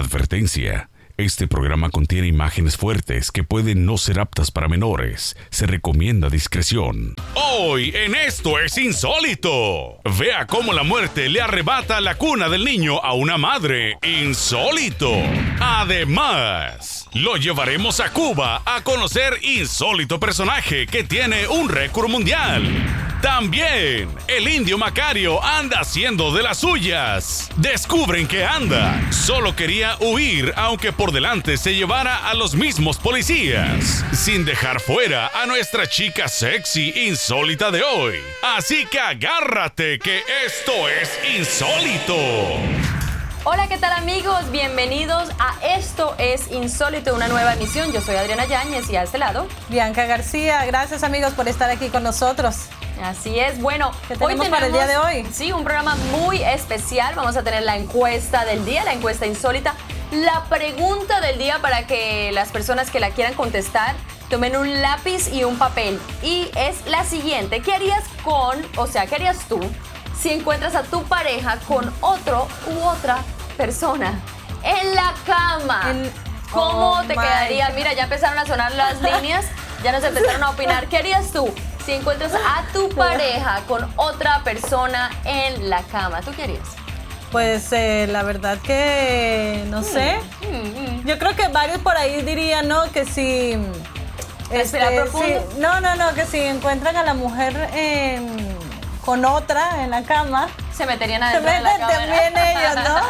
Advertencia. Este programa contiene imágenes fuertes que pueden no ser aptas para menores. Se recomienda discreción. Hoy en Esto es Insólito. Vea cómo la muerte le arrebata la cuna del niño a una madre. Insólito. Además, lo llevaremos a Cuba a conocer insólito personaje que tiene un récord mundial. También, el indio Macario anda haciendo de las suyas. Descubren que anda. Solo quería huir, aunque por delante se llevara a los mismos policías. Sin dejar fuera a nuestra chica sexy insólita de hoy. Así que agárrate, que esto es insólito. Hola, ¿qué tal amigos? Bienvenidos a Esto es Insólito, una nueva emisión. Yo soy Adriana Yáñez y a este lado. Bianca García, gracias amigos por estar aquí con nosotros. Así es. Bueno, ¿Qué tenemos para el día de hoy? Sí, un programa muy especial. Vamos a tener la encuesta del día, la encuesta insólita. La pregunta del día para que las personas que la quieran contestar tomen un lápiz y un papel. Y es la siguiente. ¿Qué harías con, o sea, qué harías tú si encuentras a tu pareja con otro u otra persona en la cama? En- ¿Cómo Oh te quedaría? God. Mira, ya empezaron a sonar las líneas, ya nos empezaron a opinar. ¿Qué harías tú si encuentras a tu pareja con otra persona en la cama? ¿Tú qué harías? Pues eh, la verdad que no sé. Mm, Yo creo que varios por ahí dirían, ¿no? Que si... Respirar profundo. si- no, no, no, que si encuentran a la mujer en- con otra en la cama, Se meterían se adentro de la meten cámara. también ellos, ¿no?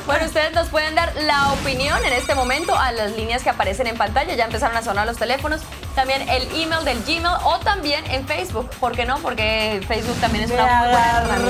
Bueno, ustedes nos pueden dar la opinión en este momento a las líneas que aparecen en pantalla. Ya empezaron a sonar los teléfonos. También el email del Gmail o también en Facebook. ¿Por qué no? Porque Facebook también es Me una muy buena herramienta.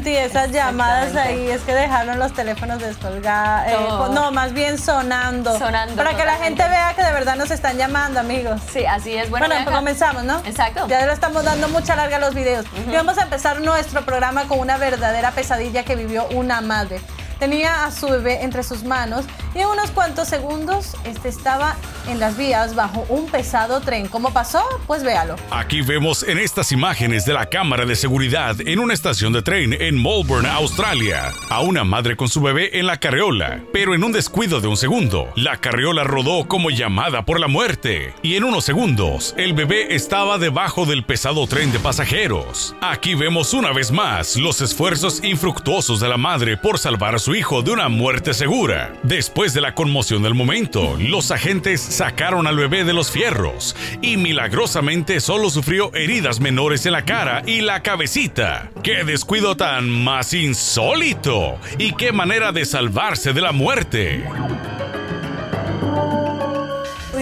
de esas llamadas ahí es que dejaron los teléfonos descolgados. eh, Todo. no, más bien sonando. Sonando Para que la gente vea que de verdad nos están llamando, amigos. Sí, así es. Bueno, Bueno, comenzamos, ¿no? Exacto. Ya le estamos dando mucha larga a los videos. Y vamos a empezar nuestro programa con una verdadera pesadilla que vivió una madre. Tenía a su bebé entre sus manos y en unos cuantos segundos este estaba en las vías bajo un pesado tren. ¿Cómo pasó? Pues véalo. Aquí vemos en estas imágenes de la cámara de seguridad en una estación de tren en Melbourne, Australia, a una madre con su bebé en la carriola, pero en un descuido de un segundo, la carriola rodó como llamada por la muerte y en unos segundos el bebé estaba debajo del pesado tren de pasajeros. Aquí vemos una vez más los esfuerzos infructuosos de la madre por salvar a su hijo de una muerte segura. Después de la conmoción del momento, los agentes sacaron al bebé de los fierros y milagrosamente solo sufrió heridas menores en la cara y la cabecita. ¡Qué descuido tan más insólito! ¿Y qué manera de salvarse de la muerte?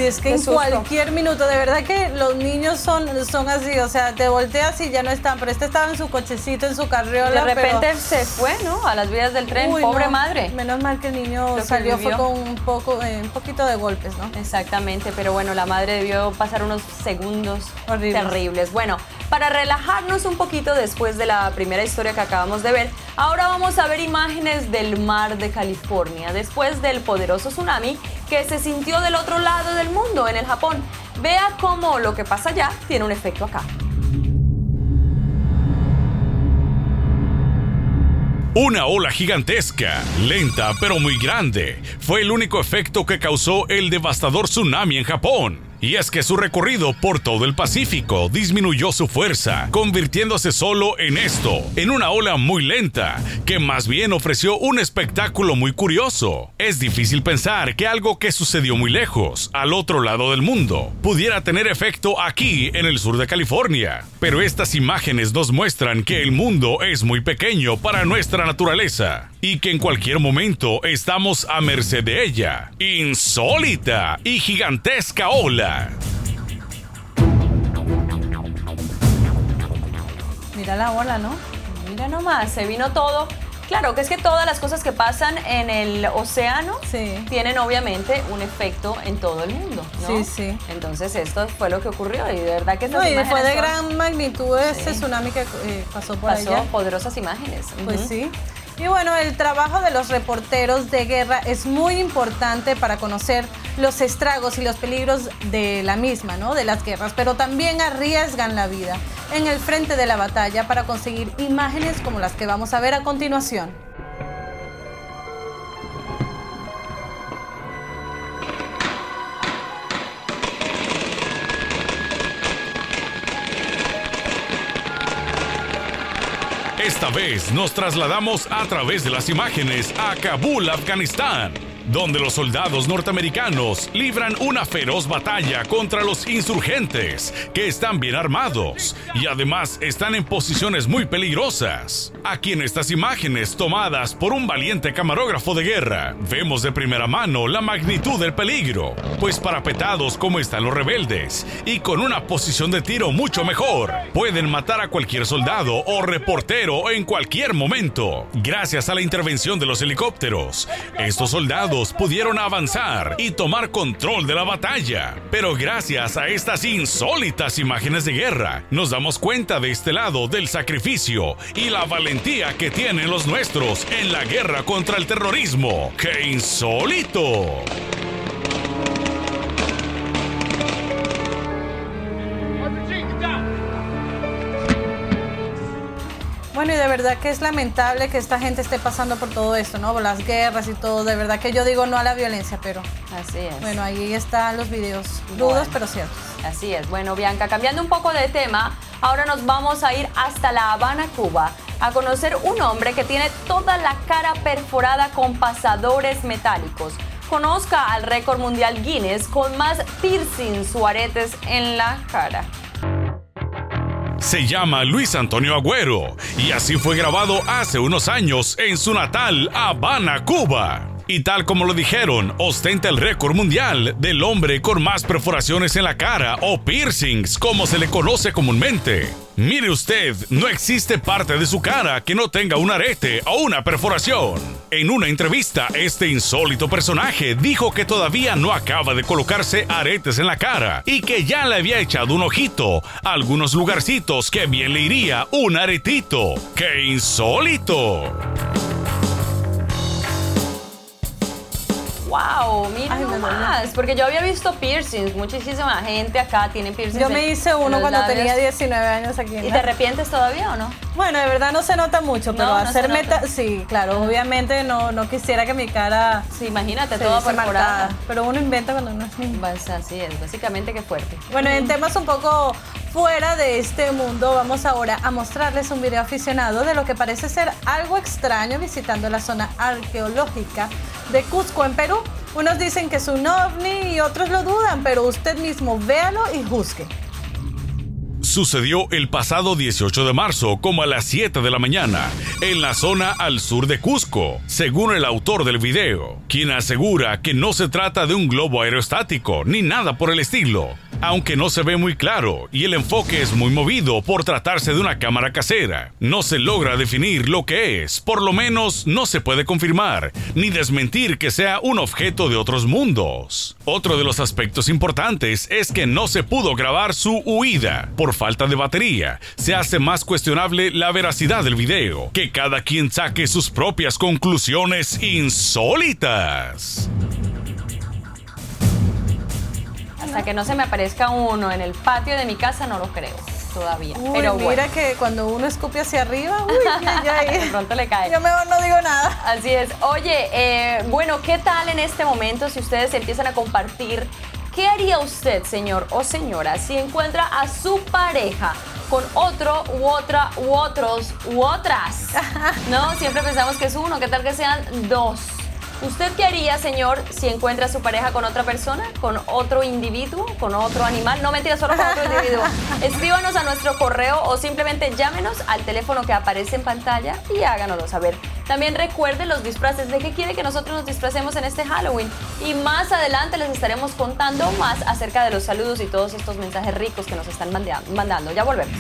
Uy, es que Qué en susto. cualquier minuto, de verdad que los niños son, son así, o sea, te volteas y ya no están, pero este estaba en su cochecito, en su carriola. De repente pero- se fue, ¿no? A las vías del tren. Uy, Pobre no, madre. Menos mal que el niño que salió fue con un poco, eh, un poquito de golpes, ¿no? Exactamente, pero bueno, la madre debió pasar unos segundos terribles. Bueno, para relajarnos un poquito después de la primera historia que acabamos de ver, ahora vamos a ver imágenes del mar de California, después del poderoso tsunami que se sintió del otro lado del mundo, en el Japón. Vea cómo lo que pasa allá tiene un efecto acá. Una ola gigantesca, lenta pero muy grande, fue el único efecto que causó el devastador tsunami en Japón. Y es que su recorrido por todo el Pacífico disminuyó su fuerza, convirtiéndose solo en esto, en una ola muy lenta, que más bien ofreció un espectáculo muy curioso. Es difícil pensar que algo que sucedió muy lejos, al otro lado del mundo, pudiera tener efecto aquí en el sur de California. Pero estas imágenes nos muestran que el mundo es muy pequeño para nuestra naturaleza y que en cualquier momento estamos a merced de ella. Insólita y gigantesca ola. Mira la ola, ¿no? Mira nomás, se vino todo. Claro, que es que todas las cosas que pasan en el océano Sí. tienen obviamente un efecto en todo el mundo, ¿no? Sí, sí. Entonces esto fue lo que ocurrió y de verdad que No, y fue de son- gran magnitud este Sí. tsunami que eh, pasó por pasó allá. poderosas imágenes. Pues sí. Y bueno, el trabajo de los reporteros de guerra es muy importante para conocer los estragos y los peligros de la misma, ¿no? De las guerras, pero también arriesgan la vida en el frente de la batalla para conseguir imágenes como las que vamos a ver a continuación. Esta vez nos trasladamos a través de las imágenes a Kabul, Afganistán donde los soldados norteamericanos libran una feroz batalla contra los insurgentes, que están bien armados y además están en posiciones muy peligrosas. Aquí en estas imágenes tomadas por un valiente camarógrafo de guerra, vemos de primera mano la magnitud del peligro, pues parapetados como están los rebeldes y con una posición de tiro mucho mejor, pueden matar a cualquier soldado o reportero en cualquier momento, gracias a la intervención de los helicópteros. Estos soldados pudieron avanzar y tomar control de la batalla. Pero gracias a estas insólitas imágenes de guerra, nos damos cuenta de este lado del sacrificio y la valentía que tienen los nuestros en la guerra contra el terrorismo. ¡Qué insólito! Bueno, y de verdad que es lamentable que esta gente esté pasando por todo esto, ¿no? Por las guerras y todo. De verdad que yo digo no a la violencia, pero. Así es. Bueno, ahí están los videos. Dudos, pero ciertos. Así es. Bueno, Bianca, cambiando un poco de tema, ahora nos vamos a ir hasta La Habana, Cuba, a conocer un hombre que tiene toda la cara perforada con pasadores metálicos. Conozca al récord mundial Guinness con más piercings o aretes en la cara se llama Luis Antonio Agüero y así fue grabado hace unos años en su natal Habana, Cuba. Y tal como lo dijeron, ostenta el récord mundial del hombre con más perforaciones en la cara o piercings, como se le conoce comúnmente. Mire usted, no existe parte de su cara que no tenga un arete o una perforación. En una entrevista, este insólito personaje dijo que todavía no acaba de colocarse aretes en la cara y que ya le había echado un ojito a algunos lugarcitos que bien le iría un aretito. ¡Qué insólito! Wow, mira más. Porque yo había visto piercings, muchísima gente acá tiene piercings. Yo me hice uno cuando tenía 19 años aquí. ¿Y te arrepientes todavía o no? Bueno, de verdad no se nota mucho, pero hacer meta, sí, claro, obviamente no, no quisiera que mi cara. Sí, imagínate, toda perforada. Pero uno inventa cuando no es niño. Pues así es, básicamente que fuerte. Bueno, en temas un poco fuera de este mundo, vamos ahora a mostrarles un video aficionado de lo que parece ser algo extraño visitando la zona arqueológica de Cusco en Perú. Unos dicen que es un ovni y otros lo dudan, pero usted mismo véalo y juzgue. Sucedió el pasado 18 de marzo, como a las 7 de la mañana, en la zona al sur de Cusco, según el autor del video, quien asegura que no se trata de un globo aerostático ni nada por el estilo, aunque no se ve muy claro y el enfoque es muy movido por tratarse de una cámara casera. No se logra definir lo que es, por lo menos no se puede confirmar ni desmentir que sea un objeto de otros mundos. Otro de los aspectos importantes es que no se pudo grabar su huida por falta de batería. Se hace más cuestionable la veracidad del video, que cada quien saque sus propias conclusiones insólitas. Hasta que no se me aparezca uno en el patio de mi casa, no lo creo todavía. Pero mira que cuando uno escupe hacia arriba, uy, ya, de pronto le cae. Yo mejor no digo nada. Así es. Oye, eh, bueno, ¿qué tal en este momento si ustedes empiezan a compartir? ¿Qué haría usted, señor o señora, si encuentra a su pareja con otro u otra u otros u otras? ¿No? Siempre pensamos que es uno, ¿qué tal que sean dos? ¿Usted qué haría, señor, si encuentra a su pareja con otra persona, con otro individuo, con otro animal? No mentira, solo con otro individuo. Escríbanos a nuestro correo o simplemente llámenos al teléfono que aparece en pantalla y háganoslo saber. También recuerde los disfraces de qué quiere que nosotros nos disfracemos en este Halloween. Y más adelante les estaremos contando más acerca de los saludos y todos estos mensajes ricos que nos están mandando. Ya volvemos.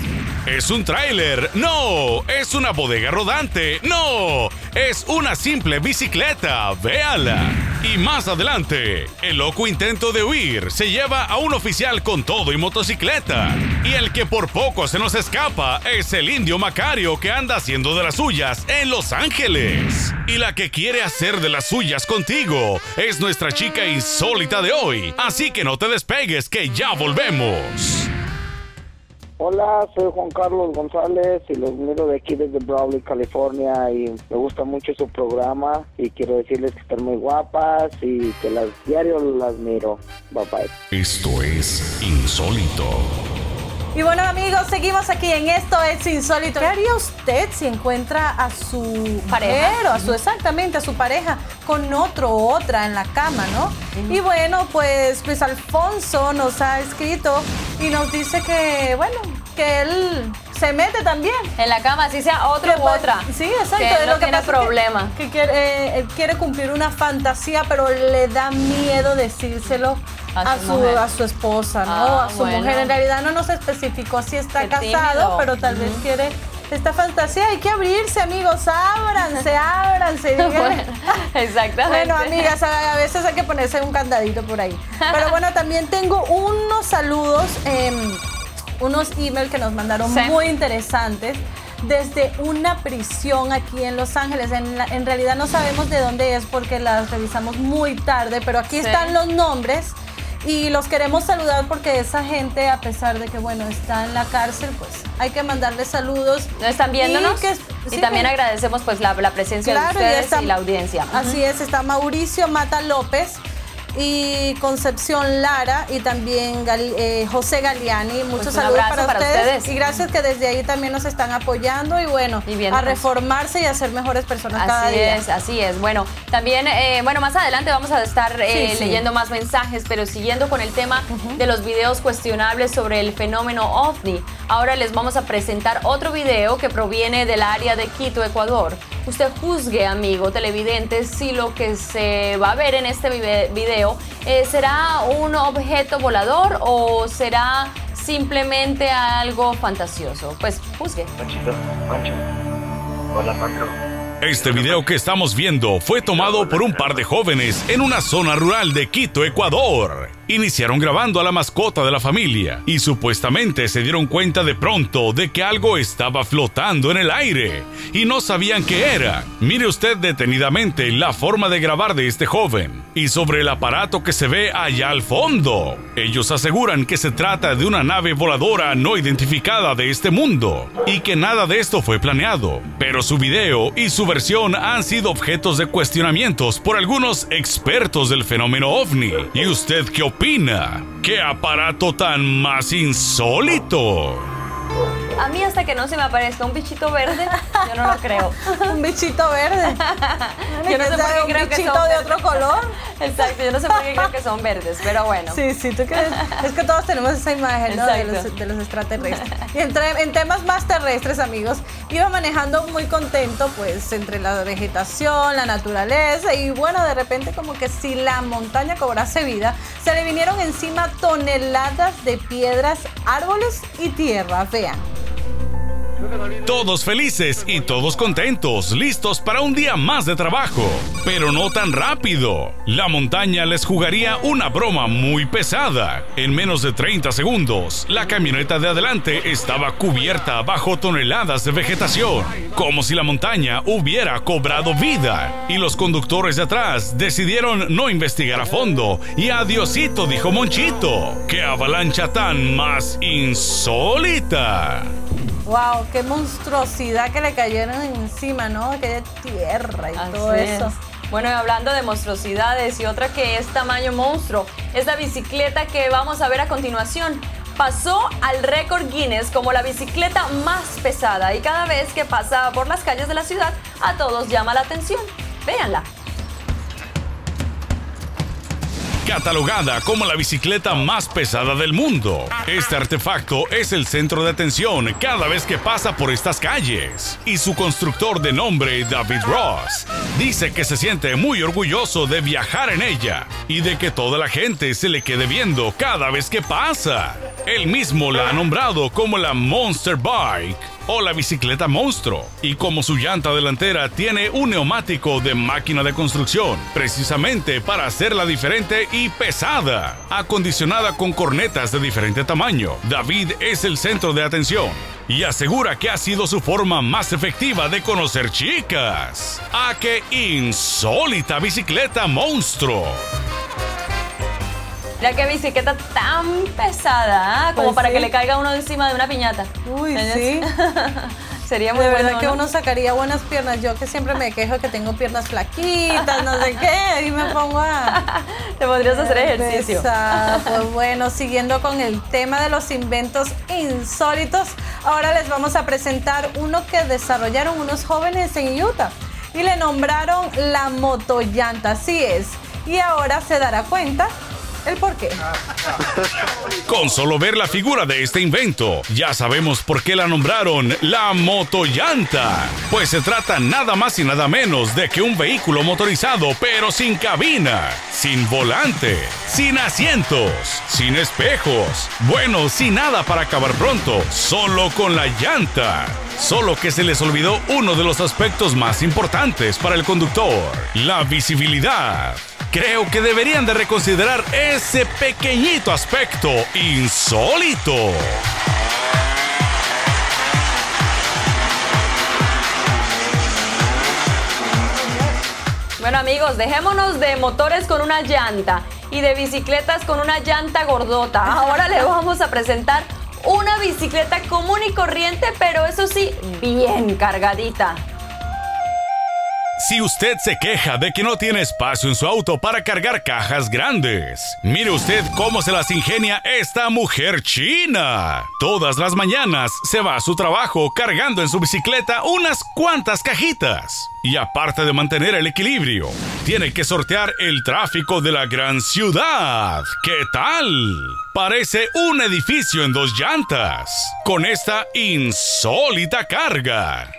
¿Es un tráiler? No. ¿Es una bodega rodante? No. Es una simple bicicleta. Véala. Y más adelante, el loco intento de huir se lleva a un oficial con todo y motocicleta. Y el que por poco se nos escapa es el indio Macario que anda haciendo de las suyas en Los Ángeles. Y la que quiere hacer de las suyas contigo es nuestra chica insólita de hoy. Así que no te despegues que ya volvemos. Hola, soy Juan Carlos González y los miro de aquí desde Brawley, California y me gusta mucho su programa y quiero decirles que están muy guapas y que las diario las miro. Bye bye. Esto es insólito. Y bueno amigos, seguimos aquí en Esto es Insólito. ¿Qué haría usted si encuentra a su Pareja. mujer o a su, exactamente, a su pareja con otro o otra en la cama, ¿no? Y bueno, pues, pues Alfonso nos ha escrito y nos dice que, bueno, que él se mete también. En la cama, así sea otro u pa- otra. Sí, exacto. Que no lo que tiene pasa es que- problema. Que, quiere, eh, él quiere cumplir una fantasía, pero le da miedo decírselo A a, su a su esposa, ¿no? Ah, a su bueno. mujer. En realidad no nos especificó si está Qué casado, tímido. pero tal vez quiere esta fantasía. Hay que abrirse, amigos. Ábranse, ábranse. Bueno, exactamente. Bueno, amigas, a veces hay que ponerse un candadito por ahí. Pero bueno, también tengo unos saludos, em, unos emails que nos mandaron Sí. muy interesantes desde una prisión aquí en Los Ángeles. En, la- en realidad no sabemos de dónde es porque las revisamos muy tarde, pero aquí Sí. están los nombres. Y los queremos saludar porque esa gente, a pesar de que, bueno, está en la cárcel, pues hay que mandarles saludos. ¿No están viéndonos? Y, que- Y sí, también que- agradecemos pues la, la presencia Claro, de y ustedes está- y la audiencia. Así es, está Mauricio Mata López y Concepción Lara y también eh, José Galiani. Muchos Pues saludos para, para ustedes. ustedes. y gracias que desde ahí también nos están apoyando y bueno, Y bien, a pues. reformarse y a ser mejores personas cada Así día. es, así es. Bueno, también, eh, bueno, más adelante vamos a estar eh, Sí, sí. leyendo más mensajes, pero siguiendo con el tema de los videos cuestionables sobre el fenómeno OVNI. Ahora les vamos a presentar otro video que proviene del área de Quito, Ecuador. Usted juzgue, amigo televidente, si lo que se va a ver en este vive- video eh, será un objeto volador o será simplemente algo fantasioso. Pues juzgue. Panchito, Pancho. Hola, Pancho. Este video que estamos viendo fue tomado por un par de jóvenes en una zona rural de Quito, Ecuador. Iniciaron grabando a la mascota de la familia y supuestamente se dieron cuenta de pronto de que algo estaba flotando en el aire y no sabían qué era. Mire usted detenidamente la forma de grabar de este joven y sobre el aparato que se ve allá al fondo. Ellos aseguran que se trata de una nave voladora no identificada de este mundo y que nada de esto fue planeado, pero su video y su versión han sido objetos de cuestionamientos por algunos expertos del fenómeno ovni. ¿Y usted qué opina? ¿Qué aparato tan más insólito? A mí hasta que no se me aparezca un bichito verde, yo no lo creo. Un bichito verde. Yo no sé por qué un creo que bichito son de verdes. otro color. Exacto, yo no sé por qué creo que son verdes, pero bueno. Sí, sí, tú crees. Es que todos tenemos esa imagen, ¿no? De Exacto. los, de los extraterrestres. Y entre- en temas más terrestres, amigos, iba manejando muy contento, pues, entre la vegetación, la naturaleza, y bueno, de repente, como que si la montaña cobrase vida, se le vinieron encima toneladas de piedras, árboles y tierra. Vean. Todos felices y todos contentos, listos para un día más de trabajo. Pero no tan rápido. La montaña les jugaría una broma muy pesada. En menos de 30 segundos, la camioneta de adelante estaba cubierta bajo toneladas de vegetación, como si la montaña hubiera cobrado vida. Y los conductores de atrás decidieron no investigar a fondo. Y adiosito, dijo Monchito. ¡Qué avalancha tan más insólita! Wow, qué monstruosidad que le cayeron encima, ¿no? Aquella tierra y Así todo es. eso. Bueno, y hablando de monstruosidades y otra que es tamaño monstruo, es la bicicleta que vamos a ver a continuación. Pasó al récord Guinness como la bicicleta más pesada y cada vez que pasa por las calles de la ciudad a todos llama la atención. Véanla. Catalogada como la bicicleta más pesada del mundo. Este artefacto es el centro de atención cada vez que pasa por estas calles. Y su constructor de nombre David Ross dice que se siente muy orgulloso de viajar en ella y de que toda la gente se le quede viendo cada vez que pasa. Él mismo la ha nombrado como la Monster Bike o la bicicleta monstruo. Y como su llanta delantera tiene un neumático de máquina de construcción, precisamente para hacerla diferente y pesada, acondicionada con cornetas de diferente tamaño, David es el centro de atención. Y asegura que ha sido su forma más efectiva de conocer chicas. ¡A qué insólita bicicleta monstruo! Mira qué bicicleta tan pesada, ¿ah? como Pues para sí. que le caiga uno encima de una piñata. Uy, ¿Entiendes? sí. Sería muy de bueno, verdad que ¿no? uno sacaría buenas piernas. Yo que siempre me quejo que tengo piernas flaquitas, no sé qué, y me pongo a Te podrías hacer ejercicio. Pesada. Pues bueno, siguiendo con el tema de los inventos insólitos, ahora les vamos a presentar uno que desarrollaron unos jóvenes en Utah y le nombraron la motollanta, así es. Y ahora se dará cuenta el por qué. Con solo ver la figura de este invento, ya sabemos por qué la nombraron la motollanta. Pues se trata nada más y nada menos de que un vehículo motorizado, pero sin cabina, sin volante, sin asientos, sin espejos. Bueno, sin nada para acabar pronto, solo con la llanta. Solo que se les olvidó uno de los aspectos más importantes para el conductor, la visibilidad. Creo que deberían de reconsiderar ese pequeñito aspecto insólito. Bueno amigos, dejémonos de motores con una llanta y de bicicletas con una llanta gordota. Ahora le vamos a presentar una bicicleta común y corriente, pero eso sí, bien cargadita. Si usted se queja de que no tiene espacio en su auto para cargar cajas grandes, mire usted cómo se las ingenia esta mujer china. Todas las mañanas se va a su trabajo cargando en su bicicleta unas cuantas cajitas. Y aparte de mantener el equilibrio, tiene que sortear el tráfico de la gran ciudad. ¿Qué tal? Parece un edificio en dos llantas, con esta insólita carga.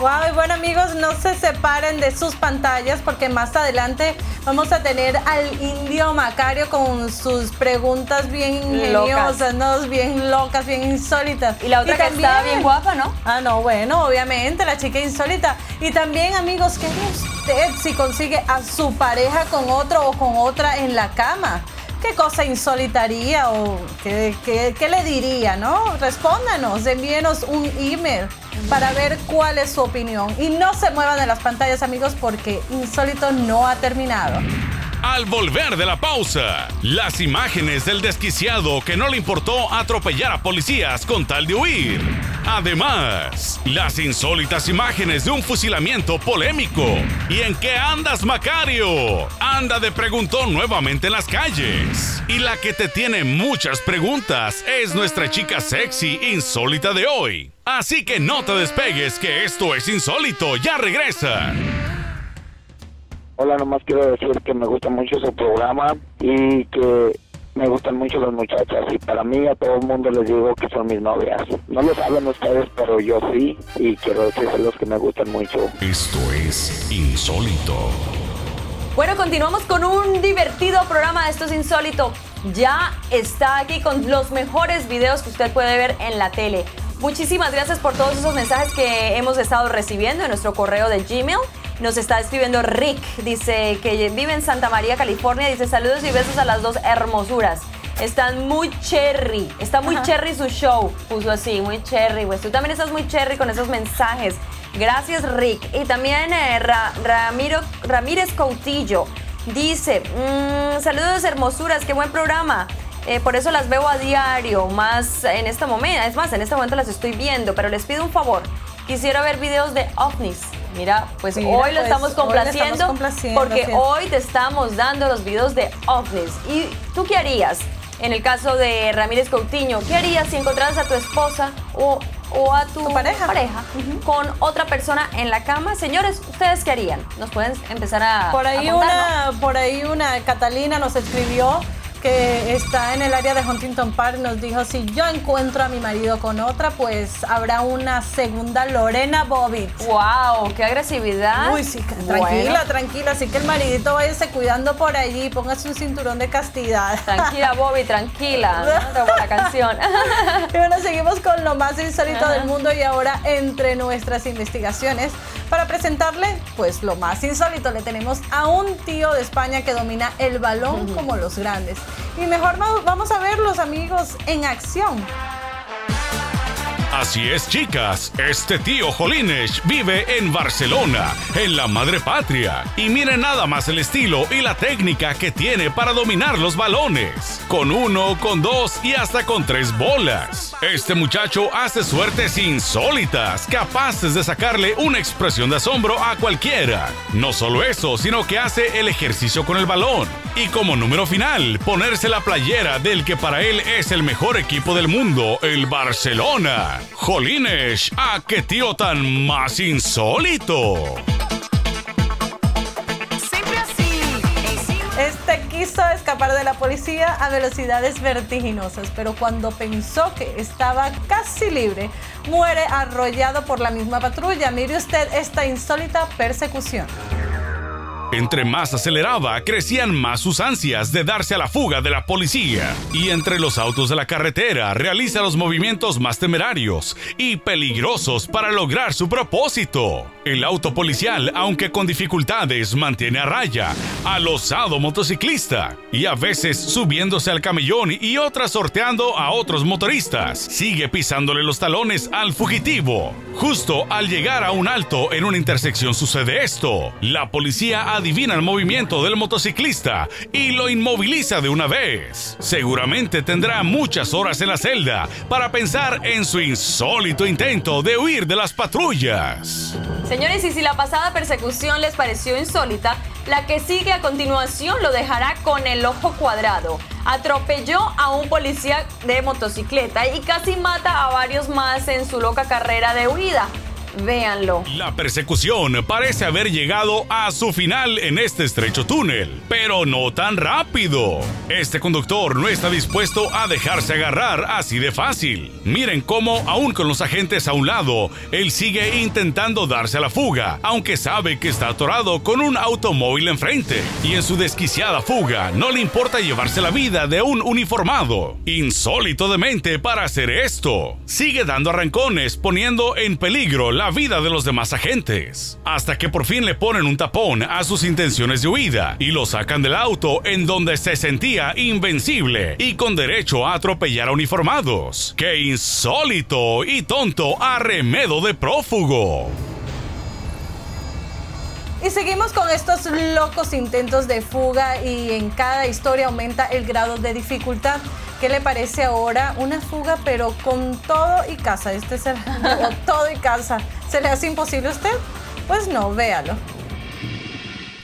Wow, y bueno amigos, no se separen de sus pantallas porque más adelante vamos a tener al indio Macario con sus preguntas bien ingeniosas, ¿no? bien locas, bien insólitas. Y la otra que también- está bien guapa, ¿no? Ah, no, bueno, obviamente, la chica insólita. Y también, amigos, ¿qué haría usted si consigue a su pareja con otro o con otra en la cama? ¿Qué cosa insolitaría o qué, qué- qué le diría, no? Respóndanos, envíenos un email para ver cuál es su opinión. Y no se muevan de las pantallas, amigos, porque Insólito no ha terminado. Al volver de la pausa, las imágenes del desquiciado que no le importó atropellar a policías con tal de huir. Además, las insólitas imágenes de un fusilamiento polémico. ¿Y en qué andas, Macario? Anda de preguntón nuevamente en las calles. Y la que te tiene muchas preguntas es nuestra chica sexy insólita de hoy. Así que no te despegues que esto es insólito, ya regresa. Hola, nomás quiero decir que me gusta mucho su programa y que me gustan mucho las muchachas y para mí a todo el mundo les digo que son mis novias. No lo saben ustedes, pero yo sí y quiero decirles que me gustan mucho. Esto es insólito. Bueno, continuamos con un divertido programa de Esto es Insólito. Ya está aquí con los mejores videos que usted puede ver en la tele. Muchísimas gracias por todos esos mensajes que hemos estado recibiendo en nuestro correo de Gmail. Nos está escribiendo Rick, dice que vive en Santa María, California. Dice saludos y besos a las dos hermosuras. Están muy cherry, está muy cherry su show. Puso así, muy cherry. Pues tú también estás muy cherry con esos mensajes. Gracias, Rick. Y también eh, Ra- Ramiro, Ramírez Coutillo dice: "Mm, Saludos, hermosuras, qué buen programa. Eh, por eso las veo a diario, más en este momento. Es más, en este momento las estoy viendo, pero les pido un favor. Quisiera ver videos de ovnis. Mira, pues Mira, hoy lo pues, estamos hoy lo complaciendo, estamos complaciendo, porque hoy te estamos dando los videos de ovnis. ¿Y tú qué harías? En el caso de Ramírez Coutinho, ¿qué harías si encontraras a tu esposa o, o a tu, Tu pareja. con otra persona en la cama? Señores, ¿ustedes qué harían? Nos pueden empezar a Por ahí a contar, una, por ahí una Catalina nos escribió que está en el área de Huntington Park, nos dijo, si yo encuentro a mi marido con otra, pues habrá una segunda Lorena Bobbitt. ¡Wow! ¡Qué agresividad! Uy, sí, Bueno, tranquila, tranquila. Así que el maridito váyase cuidando por allí, póngase un cinturón de castidad. tranquila, Bobby, tranquila. ¿no? Buena canción. Y bueno, seguimos con lo más insólito del mundo y ahora entre nuestras investigaciones para presentarle pues lo más insólito le tenemos a un tío de España que domina el balón como los grandes. Y mejor va- vamos a ver los amigos en acción. Así es, chicas, este tío Jolines vive en Barcelona, en la madre patria. Y miren nada más el estilo y la técnica que tiene para dominar los balones. Con uno, con dos y hasta con tres bolas. Este muchacho hace suertes insólitas, capaces de sacarle una expresión de asombro a cualquiera. No solo eso, sino que hace el ejercicio con el balón. Y como número final, ponerse la playera del que para él es el mejor equipo del mundo, el Barcelona. Jolines, ¿a qué tío tan más insólito? Este quiso escapar de la policía a velocidades vertiginosas, pero cuando pensó que estaba casi libre, muere arrollado por la misma patrulla. Mire usted esta insólita persecución. Entre más aceleraba, crecían más sus ansias de darse a la fuga de la policía. Y entre los autos de la carretera realiza los movimientos más temerarios y peligrosos para lograr su propósito. El auto policial, aunque con dificultades, mantiene a raya al osado motociclista y a veces subiéndose al camellón y otras sorteando a otros motoristas. Sigue pisándole los talones al fugitivo. Justo al llegar a un alto en una intersección sucede esto. La policía adivina el movimiento del motociclista y lo inmoviliza de una vez. Seguramente tendrá muchas horas en la celda para pensar en su insólito intento de huir de las patrullas. Señores, y si la pasada persecución les pareció insólita, la que sigue a continuación lo dejará con el ojo cuadrado. Atropelló a un policía de motocicleta y casi mata a varios más en su loca carrera de huida. Véanlo. La persecución parece haber llegado a su final en este estrecho túnel, pero no tan rápido. Este conductor no está dispuesto a dejarse agarrar así de fácil. Miren cómo, aún con los agentes a un lado, él sigue intentando darse a la fuga, aunque sabe que está atorado con un automóvil enfrente. Y en su desquiciada fuga, no le importa llevarse la vida de un uniformado. Insólito de mente para hacer esto. Sigue dando arrancones, poniendo en peligro la vida de los demás agentes, hasta que por fin le ponen un tapón a sus intenciones de huida y lo sacan del auto en donde se sentía invencible y con derecho a atropellar a uniformados. ¡Qué insólito y tonto arremedo de prófugo! Y seguimos con estos locos intentos de fuga y en cada historia aumenta el grado de dificultad. ¿Qué le parece ahora una fuga pero con todo y casa? Este es el todo y casa. ¿Se le hace imposible a usted? Pues no, véalo.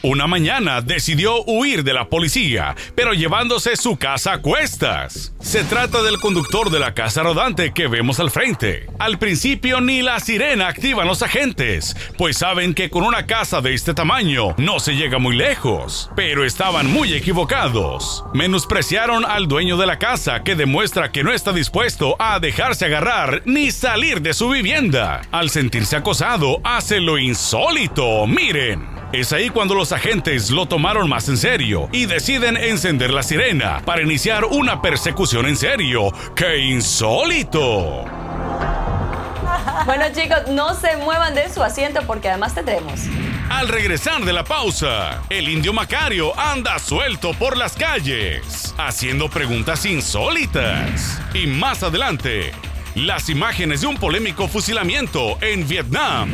Una mañana decidió huir de la policía, pero llevándose su casa a cuestas. Se trata del conductor de la casa rodante que vemos al frente. Al principio ni la sirena activan los agentes, pues saben que con una casa de este tamaño no se llega muy lejos. Pero estaban muy equivocados. Menospreciaron al dueño de la casa que demuestra que no está dispuesto a dejarse agarrar ni salir de su vivienda. Al sentirse acosado, hace lo insólito. Miren. Es ahí cuando los agentes lo tomaron más en serio y deciden encender la sirena para iniciar una persecución en serio. ¡Qué insólito! Bueno chicos, no se muevan de su asiento porque además tendremos. Al regresar de la pausa, el indio Macario anda suelto por las calles, haciendo preguntas insólitas. Y más adelante, las imágenes de un polémico fusilamiento en Vietnam.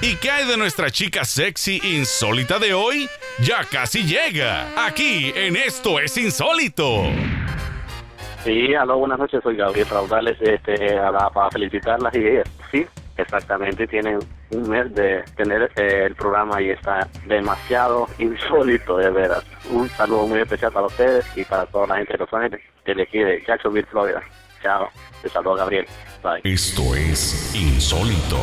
¿Y qué hay de nuestra chica sexy insólita de hoy? Ya casi llega, aquí en Esto es Insólito. Sí, aló, buenas noches, soy Gabriel Raudales, este, para felicitarlas y sí, exactamente, tienen un mes de tener eh, el programa y está demasiado insólito, de veras. Un saludo muy especial para ustedes y para toda la gente de Los Ángeles, desde aquí de Jacksonville, Florida. Chao, te saludo Gabriel, bye. Esto es Insólito.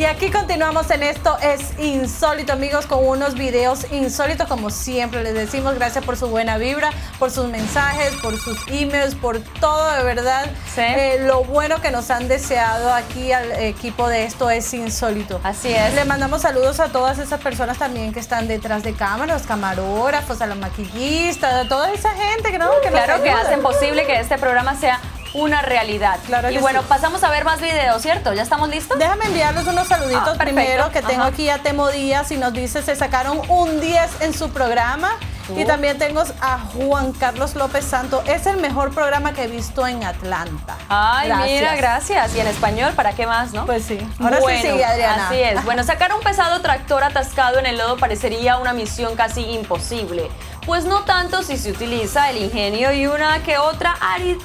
Y aquí continuamos en esto es insólito amigos con unos videos insólitos como siempre les decimos gracias por su buena vibra, por sus mensajes, por sus emails, por todo de verdad Sí. eh, lo bueno que nos han deseado aquí al equipo de esto es insólito. Así es. Le mandamos saludos a todas esas personas también que están detrás de cámaras, camarógrafos, a los maquillistas, a toda esa gente que, no, que nos Claro que hacen posible que este programa sea una realidad. Claro y bueno, sí. pasamos a ver más videos, ¿cierto? ¿Ya estamos listos? Déjame enviarles unos saluditos Ah, primero que tengo Ajá. aquí a Temo Díaz y nos dice se sacaron un 10 en su programa Y también tengo a Juan Carlos López Santo. Es el mejor programa que he visto en Atlanta. Ay, mira, gracias. Y en español, ¿para qué más, no? Pues sí. Ahora sí sí, Adriana. Así es. Bueno, sacar un pesado tractor atascado en el lodo parecería una misión casi imposible. Pues no tanto si se utiliza el ingenio y una que otra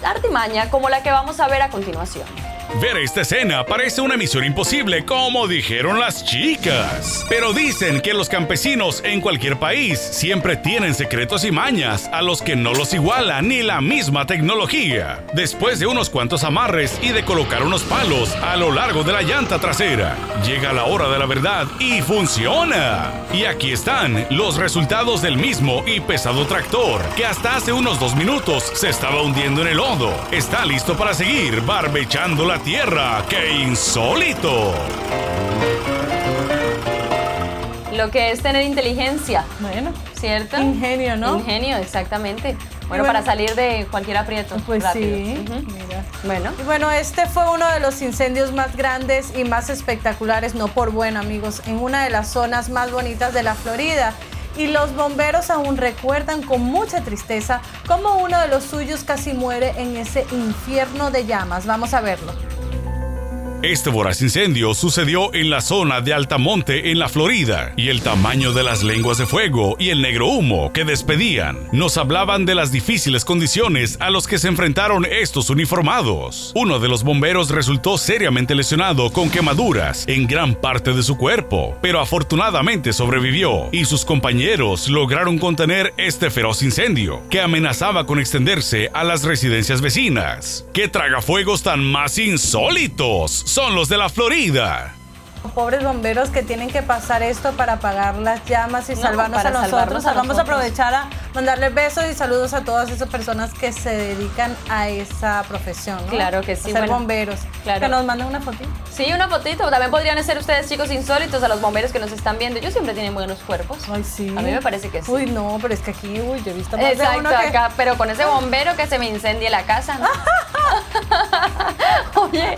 artimaña como la que vamos a ver a continuación. Ver esta escena parece una misión imposible, como dijeron las chicas. Pero dicen que los campesinos en cualquier país siempre tienen secretos y mañas a los que no los iguala ni la misma tecnología. Después de unos cuantos amarres y de colocar unos palos a lo largo de la llanta trasera, llega la hora de la verdad y funciona. Y aquí están los resultados del mismo y pesado tractor, que hasta hace unos dos minutos se estaba hundiendo en el lodo. Está listo para seguir barbechando la tierra. ¡Qué insólito! Lo que es tener inteligencia. Bueno. ¿Cierto? Ingenio, ¿no? Ingenio, exactamente. Bueno, para salir de cualquier aprieto. Pues rápido. sí. Mira. Bueno. Y bueno, este fue uno de los incendios más grandes y más espectaculares, no por bueno, amigos, en una de las zonas más bonitas de la Florida y los bomberos aún recuerdan con mucha tristeza cómo uno de los suyos casi muere en ese infierno de llamas. Vamos a verlo. Este voraz incendio sucedió en la zona de Altamonte en la Florida y el tamaño de las lenguas de fuego y el negro humo que despedían nos hablaban de las difíciles condiciones a los que se enfrentaron estos uniformados. Uno de los bomberos resultó seriamente lesionado con quemaduras en gran parte de su cuerpo, pero afortunadamente sobrevivió y sus compañeros lograron contener este feroz incendio que amenazaba con extenderse a las residencias vecinas. ¡Qué tragafuegos tan más insólitos! Son los de la Florida pobres bomberos que tienen que pasar esto para apagar las llamas y salvarnos a nosotros. Vamos a aprovechar a mandarles besos y saludos a todas esas personas que se dedican a esa profesión. Claro que sí. A ser bomberos. Claro. Que nos manden una fotito. Sí, una fotito. También podrían ser ustedes chicos insólitos a los bomberos que nos están viendo. Ellos siempre tienen buenos cuerpos. Ay, sí. A mí me parece que sí. Uy, no, pero es que aquí, uy, yo he visto más Exacto, de uno que... acá, pero con ese bombero que se me incendie la casa. ¿no? Oye,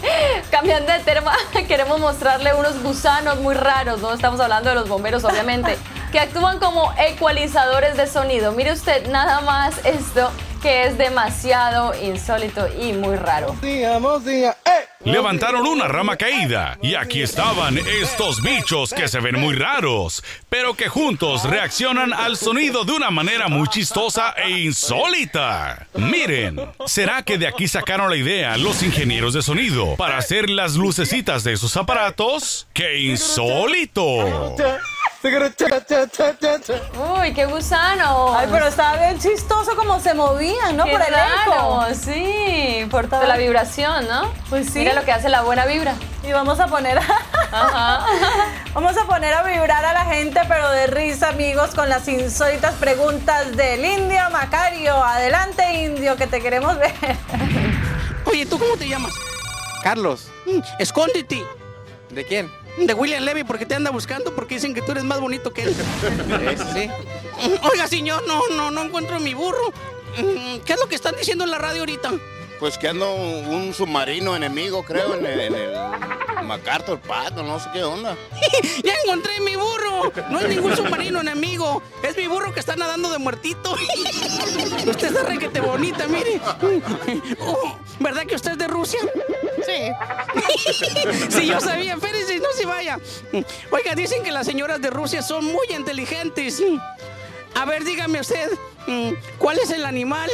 cambiando de tema, queremos mostrarle unos gusanos muy raros, no estamos hablando de los bomberos, obviamente, que actúan como ecualizadores de sonido. Mire usted nada más esto que es demasiado insólito y muy raro. Levantaron una rama caída y aquí estaban estos bichos que se ven muy raros, pero que juntos reaccionan al sonido de una manera muy chistosa e insólita. Miren, ¿será que de aquí sacaron la idea los ingenieros de sonido para hacer las lucecitas de esos aparatos? ¡Qué insólito! Uy, qué gusano. Ay, pero estaba bien chistoso como se movían, ¿no? Qué por el raro, eco. sí, por toda la vibración, ¿no? Pues sí. Mira lo que hace la buena vibra. Y vamos a poner Ajá. vamos a poner a vibrar a la gente, pero de risa, amigos, con las insólitas preguntas del Indio Macario. Adelante, Indio, que te queremos ver. Oye, ¿tú cómo te llamas? Carlos, Mm, Escóndete ¿de quién? De William Levy porque te anda buscando porque dicen que tú eres más bonito que él. Sí. Oiga, señor, no, no, no encuentro mi burro. Mm, ¿Qué es lo que están diciendo en la radio ahorita? Pues que anda un, un submarino enemigo, creo, en el, en el MacArthur Pato, no sé qué onda. ya encontré mi burro. No es ningún submarino enemigo. Es mi burro que está nadando de muertito. usted está requete bonita, mire. Oh, ¿Verdad que usted es de Rusia? Sí. sí, yo sabía. Espérese, no se vaya. Oiga, dicen que las señoras de Rusia son muy inteligentes. A ver, dígame usted, mm, ¿cuál es el animal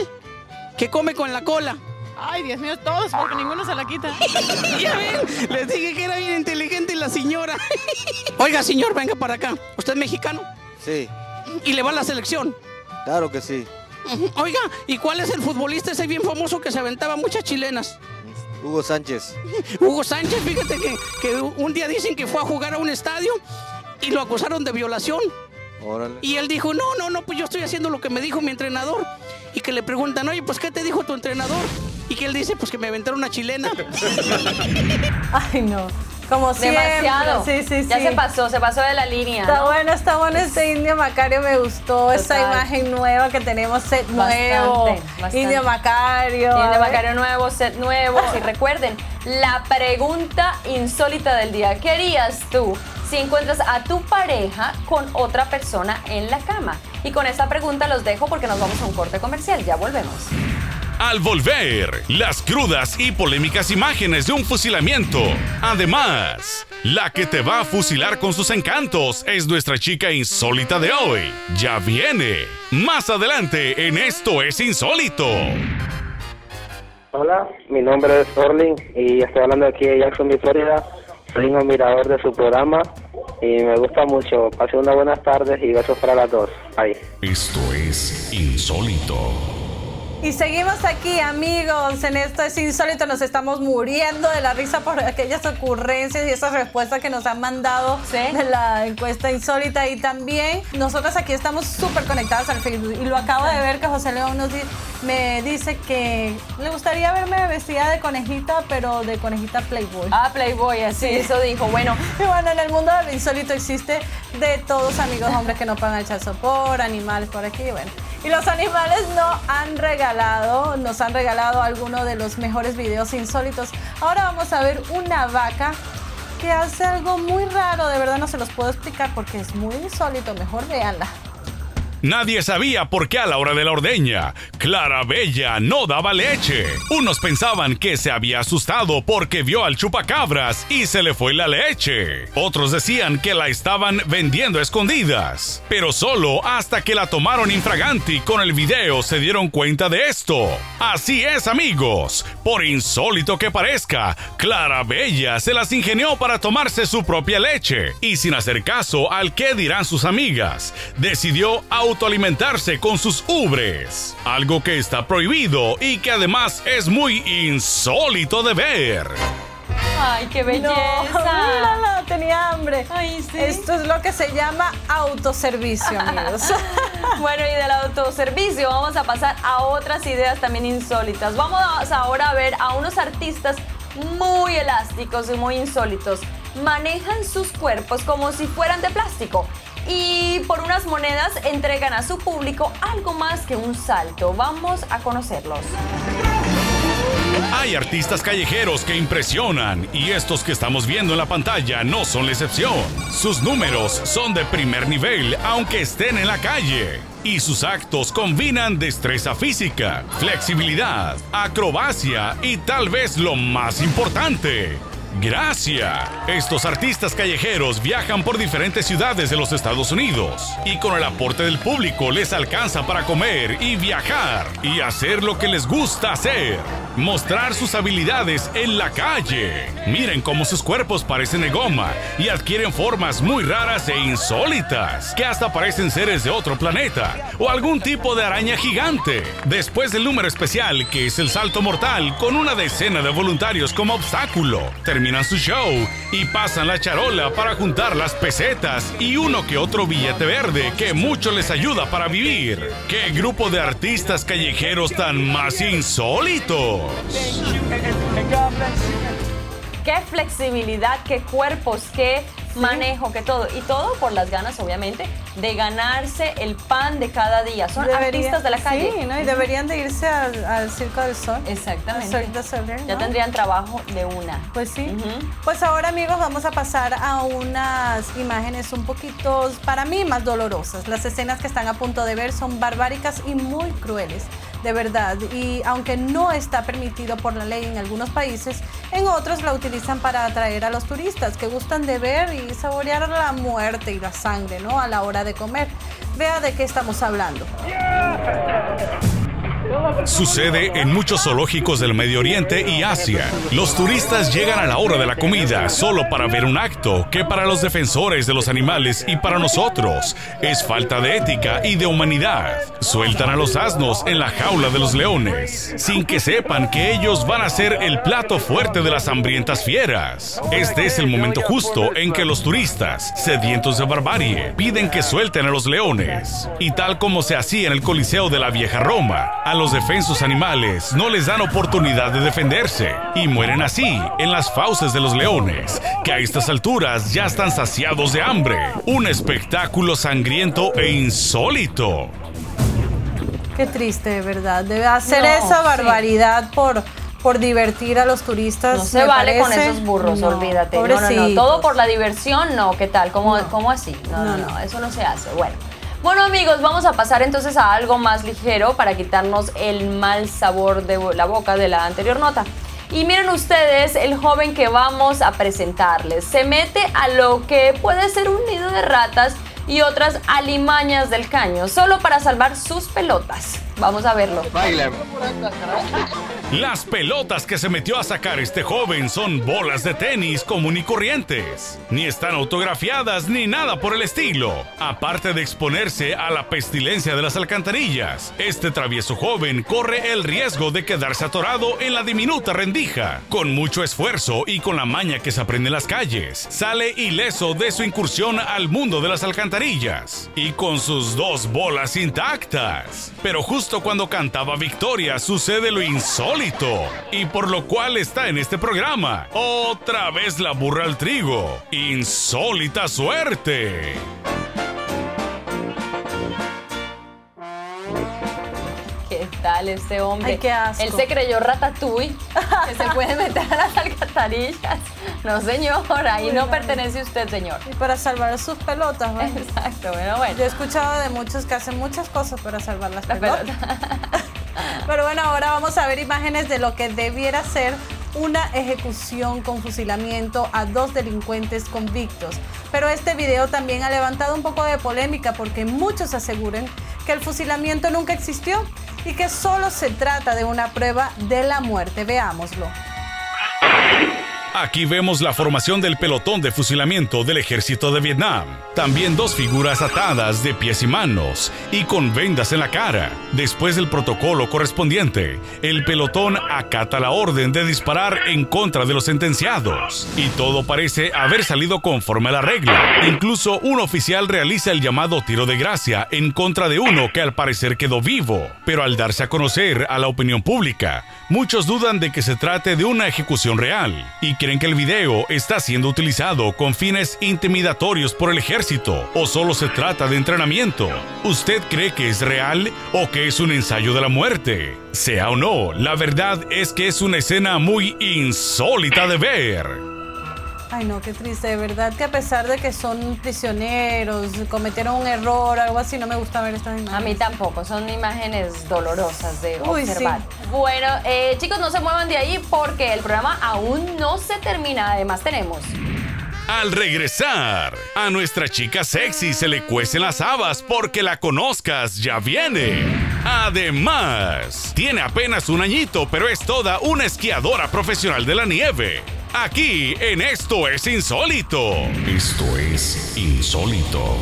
que come con la cola? Ay, Dios mío, todos, porque ninguno se la quita. Ya ven, les dije que era bien inteligente la señora. Oiga, señor, venga para acá. ¿Usted es mexicano? Sí, ¿Y le va a la selección? claro que sí. Oiga, ¿y cuál es el futbolista ese bien famoso que se aventaba muchas chilenas? Hugo Sánchez. Hugo Sánchez, fíjate que, que un día dicen que fue a jugar a un estadio y lo acusaron de violación. Órale. Y él dijo, no, no, no, pues yo estoy haciendo lo que me dijo mi entrenador. Y que le preguntan, oye, pues ¿qué te dijo tu entrenador? Y que él dice, pues que me aventaron una chilena. Ay, no. Como siempre. Demasiado. Sí, sí, sí. Ya se pasó, se pasó de la línea. Está ¿no? bueno, está bueno este Indio Macario, me gustó esta Total. imagen nueva que tenemos, set Bastante, nuevo, bastante. Indio Macario. ver. Macario nuevo, set nuevo. Y recuerden, la pregunta insólita del día. ¿Qué harías tú si encuentras a tu pareja con otra persona en la cama? Y con esta pregunta los dejo porque nos vamos a un corte comercial. Ya volvemos. Al volver, las crudas y polémicas imágenes de un fusilamiento. Además, la que te va a fusilar con sus encantos es nuestra chica insólita de hoy. Ya viene. Más adelante en Esto es Insólito. Hola, mi nombre es Orlin y estoy hablando aquí de Jacksonville, Florida. Soy un admirador de su programa y me gusta mucho. Pase unas buenas tardes y besos para las dos. Bye. Esto es Insólito. Y seguimos aquí, amigos. En esto es insólito. Nos estamos muriendo de la risa por aquellas ocurrencias y esas respuestas que nos han mandado de la encuesta insólita. Y también nosotros aquí estamos súper conectadas al Facebook. Y lo acabo de ver que José León nos di- me dice que le gustaría verme vestida de conejita, pero de conejita Playboy. Ah, Playboy, así, eso dijo. Bueno, Y bueno, en el mundo del insólito existe de todos amigos hombres que no pagan el sopor, animales por aquí, bueno. Y los animales no han regalado, nos han regalado algunos de los mejores videos insólitos. Ahora vamos a ver una vaca que hace algo muy raro, de verdad no se los puedo explicar porque es muy insólito, mejor véanla. Nadie sabía por qué a la hora de la ordeña, Clara Bella no daba leche. Unos pensaban que se había asustado porque vio al chupacabras y se le fue la leche. Otros decían que la estaban vendiendo a escondidas. Pero solo hasta que la tomaron infraganti con el video se dieron cuenta de esto. Así es, amigos. Por insólito que parezca, Clara Bella se las ingenió para tomarse su propia leche y sin hacer caso al que dirán sus amigas, decidió autoalimentarse con sus ubres, algo que está prohibido y que además es muy insólito de ver. ay, qué belleza. No, mírala, tenía hambre. Ay, sí. Esto es lo que se llama autoservicio, amigos. Bueno, y del autoservicio vamos a pasar a otras ideas también insólitas. Vamos ahora a ver a unos artistas muy elásticos y muy insólitos. Manejan sus cuerpos como si fueran de plástico y por unas monedas entregan a su público algo más que un salto. Vamos a conocerlos. Hay artistas callejeros que impresionan y estos que estamos viendo en la pantalla no son la excepción. Sus números son de primer nivel aunque estén en la calle. Y sus actos combinan destreza física, flexibilidad, acrobacia y tal vez lo más importante, Gracia. Estos artistas callejeros viajan por diferentes ciudades de los Estados Unidos y con el aporte del público les alcanza para comer y viajar y hacer lo que les gusta hacer. Mostrar sus habilidades en la calle. Miren cómo sus cuerpos parecen de goma y adquieren formas muy raras e insólitas que hasta parecen seres de otro planeta o algún tipo de araña gigante. Después del número especial que es el salto mortal con una decena de voluntarios como obstáculo, terminan su show y pasan la charola para juntar las pesetas y uno que otro billete verde que mucho les ayuda para vivir. ¡Qué grupo de artistas callejeros tan más insólitos! Qué flexibilidad, qué cuerpos, qué manejo, qué todo. Y todo por las ganas, obviamente, de ganarse el pan de cada día. Son Debería- artistas de la calle. Sí, ¿no? Y deberían de irse al, al Circo del Sol. Exactamente. Al Ya tendrían trabajo de una. Pues sí. Pues ahora amigos vamos a pasar a unas imágenes un poquito, para mí, más dolorosas. Las escenas que están a punto de ver son barbáricas y muy crueles, de verdad. Y aunque no está permitido por la ley en algunos países, en otros la utilizan para atraer a los turistas que gustan de ver y saborear la muerte y la sangre, ¿no? A la hora de comer. Vea de qué estamos hablando. Sucede en muchos zoológicos del Medio Oriente y Asia. Los turistas llegan a la hora de la comida solo para ver un acto que para los defensores de los animales y para nosotros es falta de ética y de humanidad. Sueltan a los asnos en la jaula de los leones, sin que sepan que ellos van a ser el plato fuerte de las hambrientas fieras. Este es el momento justo en que los turistas, sedientos de barbarie, piden que suelten a los leones. Y tal como se hacía en el Coliseo de la vieja Roma, a los defensos animales no les dan oportunidad de defenderse y mueren así en las fauces de los leones, que a estas alturas ya están saciados de hambre. Un espectáculo sangriento e insólito. Qué triste, verdad. Debe hacer No, esa sí. barbaridad por, por divertir a los turistas. No se vale con esos burros, No, olvídate. No, no, no. Todo por la diversión, no. ¿Qué tal? ¿Cómo, cómo así? No, no, no. Eso no se hace. Bueno. Bueno amigos, vamos a pasar entonces a algo más ligero para quitarnos el mal sabor de la boca de la anterior nota. Y miren ustedes el joven que vamos a presentarles. Se mete a lo que puede ser un nido de ratas y otras alimañas del caño, solo para salvar sus pelotas. Vamos a verlo. Las pelotas que se metió a sacar este joven son bolas de tenis común y corrientes. Ni están autografiadas ni nada por el estilo. Aparte de exponerse a la pestilencia de las alcantarillas, este travieso joven corre el riesgo de quedarse atorado en la diminuta rendija. Con mucho esfuerzo y con la maña que se aprende en las calles, sale ileso de su incursión al mundo de las alcantarillas. Y con sus dos bolas intactas. Pero justo cuando cantaba victoria sucede lo insólito y por lo cual está en este programa. Otra vez la burra al trigo. Insólita suerte. ¿Qué tal este hombre? Ay, qué asco. Él se creyó ratatouille, que se puede meter a las alcantarillas. No, señor, ahí no pertenece usted, señor. Y para salvar sus pelotas, ¿no? Exacto, bueno, bueno. Yo he escuchado de muchos que hacen muchas cosas para salvar las La pelotas. pelota. Pero bueno, ahora vamos a ver imágenes de lo que debiera ser una ejecución con fusilamiento a dos delincuentes convictos. Pero este video también ha levantado un poco de polémica porque muchos aseguran que el fusilamiento nunca existió y que solo se trata de una prueba de la muerte. Veámoslo. Aquí vemos la formación del pelotón de fusilamiento del ejército de Vietnam. También dos figuras atadas de pies y manos y con vendas en la cara. Después del protocolo correspondiente, el pelotón acata la orden de disparar en contra de los sentenciados. Y todo parece haber salido conforme a la regla. Incluso un oficial realiza el llamado tiro de gracia en contra de uno que al parecer quedó vivo. Pero al darse a conocer a la opinión pública, muchos dudan de que se trate de una ejecución real y creen que el video está siendo utilizado con fines intimidatorios por el ejército o solo se trata de entrenamiento. ¿Usted cree que es real o que es un ensayo de la muerte? Sea o no, la verdad es que es una escena muy insólita de ver. Ay, no, qué triste, de verdad que a pesar de que son prisioneros, cometieron un error, algo así, no me gusta ver estas imágenes. A mí tampoco, son imágenes dolorosas de Uy, observar. sí. Bueno, eh, chicos, no se muevan de ahí porque el programa aún no se termina. Además, tenemos. Al regresar, a nuestra chica sexy se le cuecen las habas porque la conozcas, ya viene. Además, tiene apenas un añito, pero es toda una esquiadora profesional de la nieve. Aquí en Esto es Insólito. Esto es Insólito.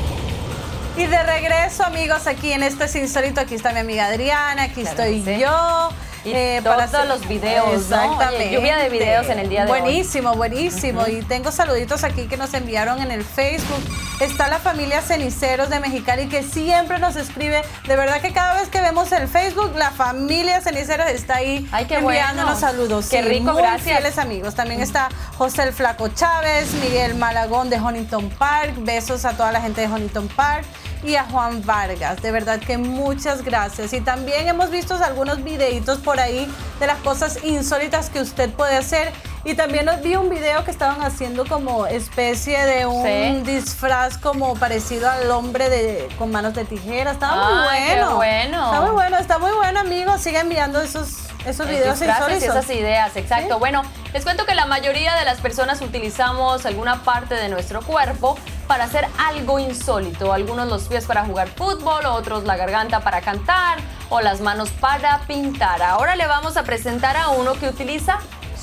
Y de regreso, amigos, aquí en este es insólito, aquí está mi amiga Adriana, aquí Claro estoy sí. yo. Eh, Y todos los videos, ¿no? Exactamente. Oye, lluvia de videos en el día de hoy. buenísimo, Buenísimo, Y tengo saluditos aquí que nos enviaron en el Facebook. Está la familia Ceniceros de Mexicali que siempre nos escribe. De verdad que cada vez que vemos el Facebook, la familia Ceniceros está ahí Ay, enviándonos bueno. saludos. Qué Sí, rico, muy gracias. fieles amigos. También está José el Flaco Chávez, Miguel Malagón de Huntington Park. Besos a toda la gente de Huntington Park y a Juan Vargas. De verdad que muchas gracias. Y también hemos visto algunos videitos por ahí de las cosas insólitas que usted puede hacer. Y también nos vi un video que estaban haciendo como especie de un Sí. disfraz como parecido al hombre de con manos de tijera. Estaba muy qué bueno. bueno. Está muy bueno, está muy bueno, amigos. Sigue enviando esos, esos videos disfraces y esas ideas, exacto. Sí. Bueno, les cuento que la mayoría de las personas utilizamos alguna parte de nuestro cuerpo para hacer algo insólito. Algunos los pies para jugar fútbol, otros la garganta para cantar o las manos para pintar. Ahora le vamos a presentar a uno que utiliza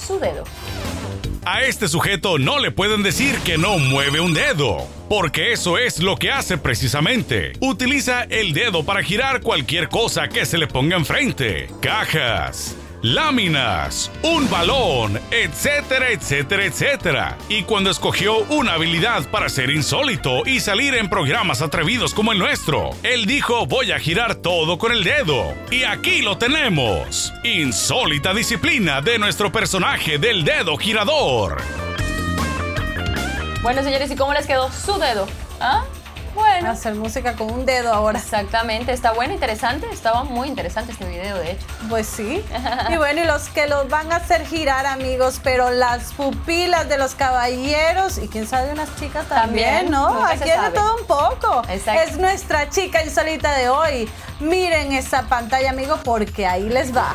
su dedo. A este sujeto no le pueden decir que no mueve un dedo, porque eso es lo que hace precisamente. Utiliza el dedo para girar cualquier cosa que se le ponga enfrente. Cajas, láminas, un balón, etcétera, etcétera, etcétera. Y cuando escogió una habilidad para ser insólito y salir en programas atrevidos como el nuestro, él dijo voy a girar todo con el dedo. Y aquí lo tenemos. Insólita disciplina de nuestro personaje del dedo girador. Bueno, señores, ¿y cómo les quedó su dedo? ¿Ah? Bueno. Hacer música con un dedo ahora. Exactamente, está bueno, interesante, estaba muy interesante este video, de hecho. Pues sí. Y bueno, y los que los van a hacer girar, amigos, pero las pupilas de los caballeros y quién sabe unas chicas también, También, ¿no? Aquí es de todo un poco. Exacto. Es nuestra chica insólita de hoy. Miren esa pantalla, amigo, porque ahí les va.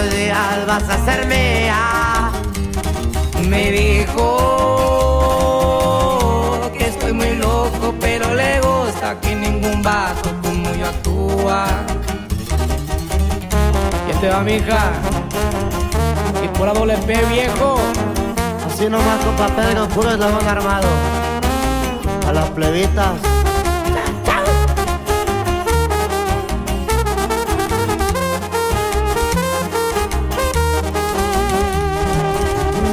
en vas a ser mía. Me dijo que estoy muy loco, pero le gusta que ningún vato como yo actúa. ¿Quién te va, mija? Y por doble P, viejo. Así nomás con papel no puro eslabón armado. A las plebitas.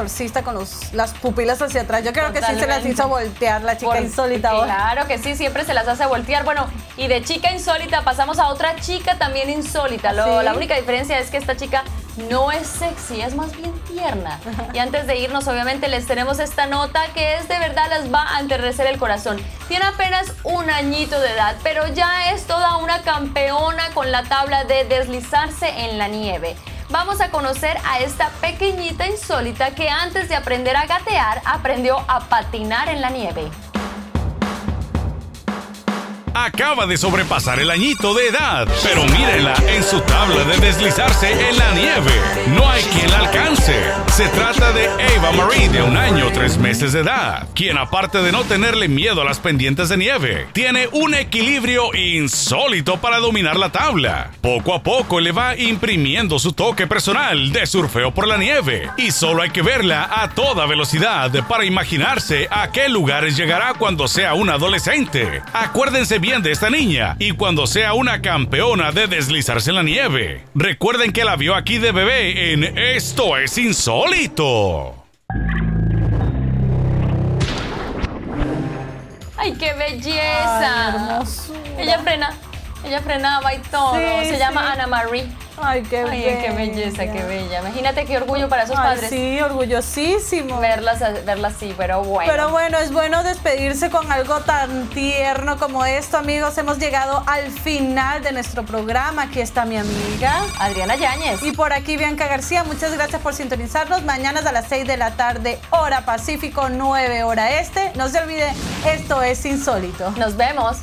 Exorcista con los, las pupilas hacia atrás. Yo creo que sí se las hizo voltear la chica Por- insólita ahora. Claro que sí, siempre se las hace voltear. Bueno, y de chica insólita pasamos a otra chica también insólita. Lo- Sí. La única diferencia es que esta chica no es sexy, es más bien tierna. Y antes de irnos, obviamente, les tenemos esta nota que es de verdad les va a enterrecer el corazón. Tiene apenas un añito de edad, pero ya es toda una campeona con la tabla de deslizarse en la nieve. Vamos a conocer a esta pequeñita insólita que antes de aprender a gatear aprendió a patinar en la nieve. Acaba de sobrepasar el añito de edad, pero mírenla en su tabla de deslizarse en la nieve. No hay quien la alcance. Se trata de Eva Marie, de un año, tres meses de edad, quien aparte de no tenerle miedo a las pendientes de nieve, tiene un equilibrio insólito para dominar la tabla. Poco a poco le va imprimiendo su toque personal de surfeo por la nieve, y solo hay que verla a toda velocidad para imaginarse a qué lugares llegará cuando sea una adolescente. Acuérdense bien de esta niña y cuando sea una campeona de deslizarse en la nieve. Recuerden que la vio aquí de bebé en Esto es insólito. ¡Ay, qué belleza! Ay. Ella frena, ella frenaba y todo. Sí, Se sí. llama Ana Marie. Ay, qué Ay, qué belleza, qué bella. Imagínate qué orgullo para esos Ay, padres. sí, orgullosísimo. Verlas, verlas así, pero bueno. Pero bueno, es bueno despedirse con algo tan tierno como esto, amigos. Hemos llegado al final de nuestro programa. Aquí está mi amiga Adriana Yáñez. Y por aquí Bianca García. Muchas gracias por sintonizarnos. Mañana a las 6 de la tarde, hora Pacífico, 9 hora Este. No se olvide, esto es insólito. Nos vemos.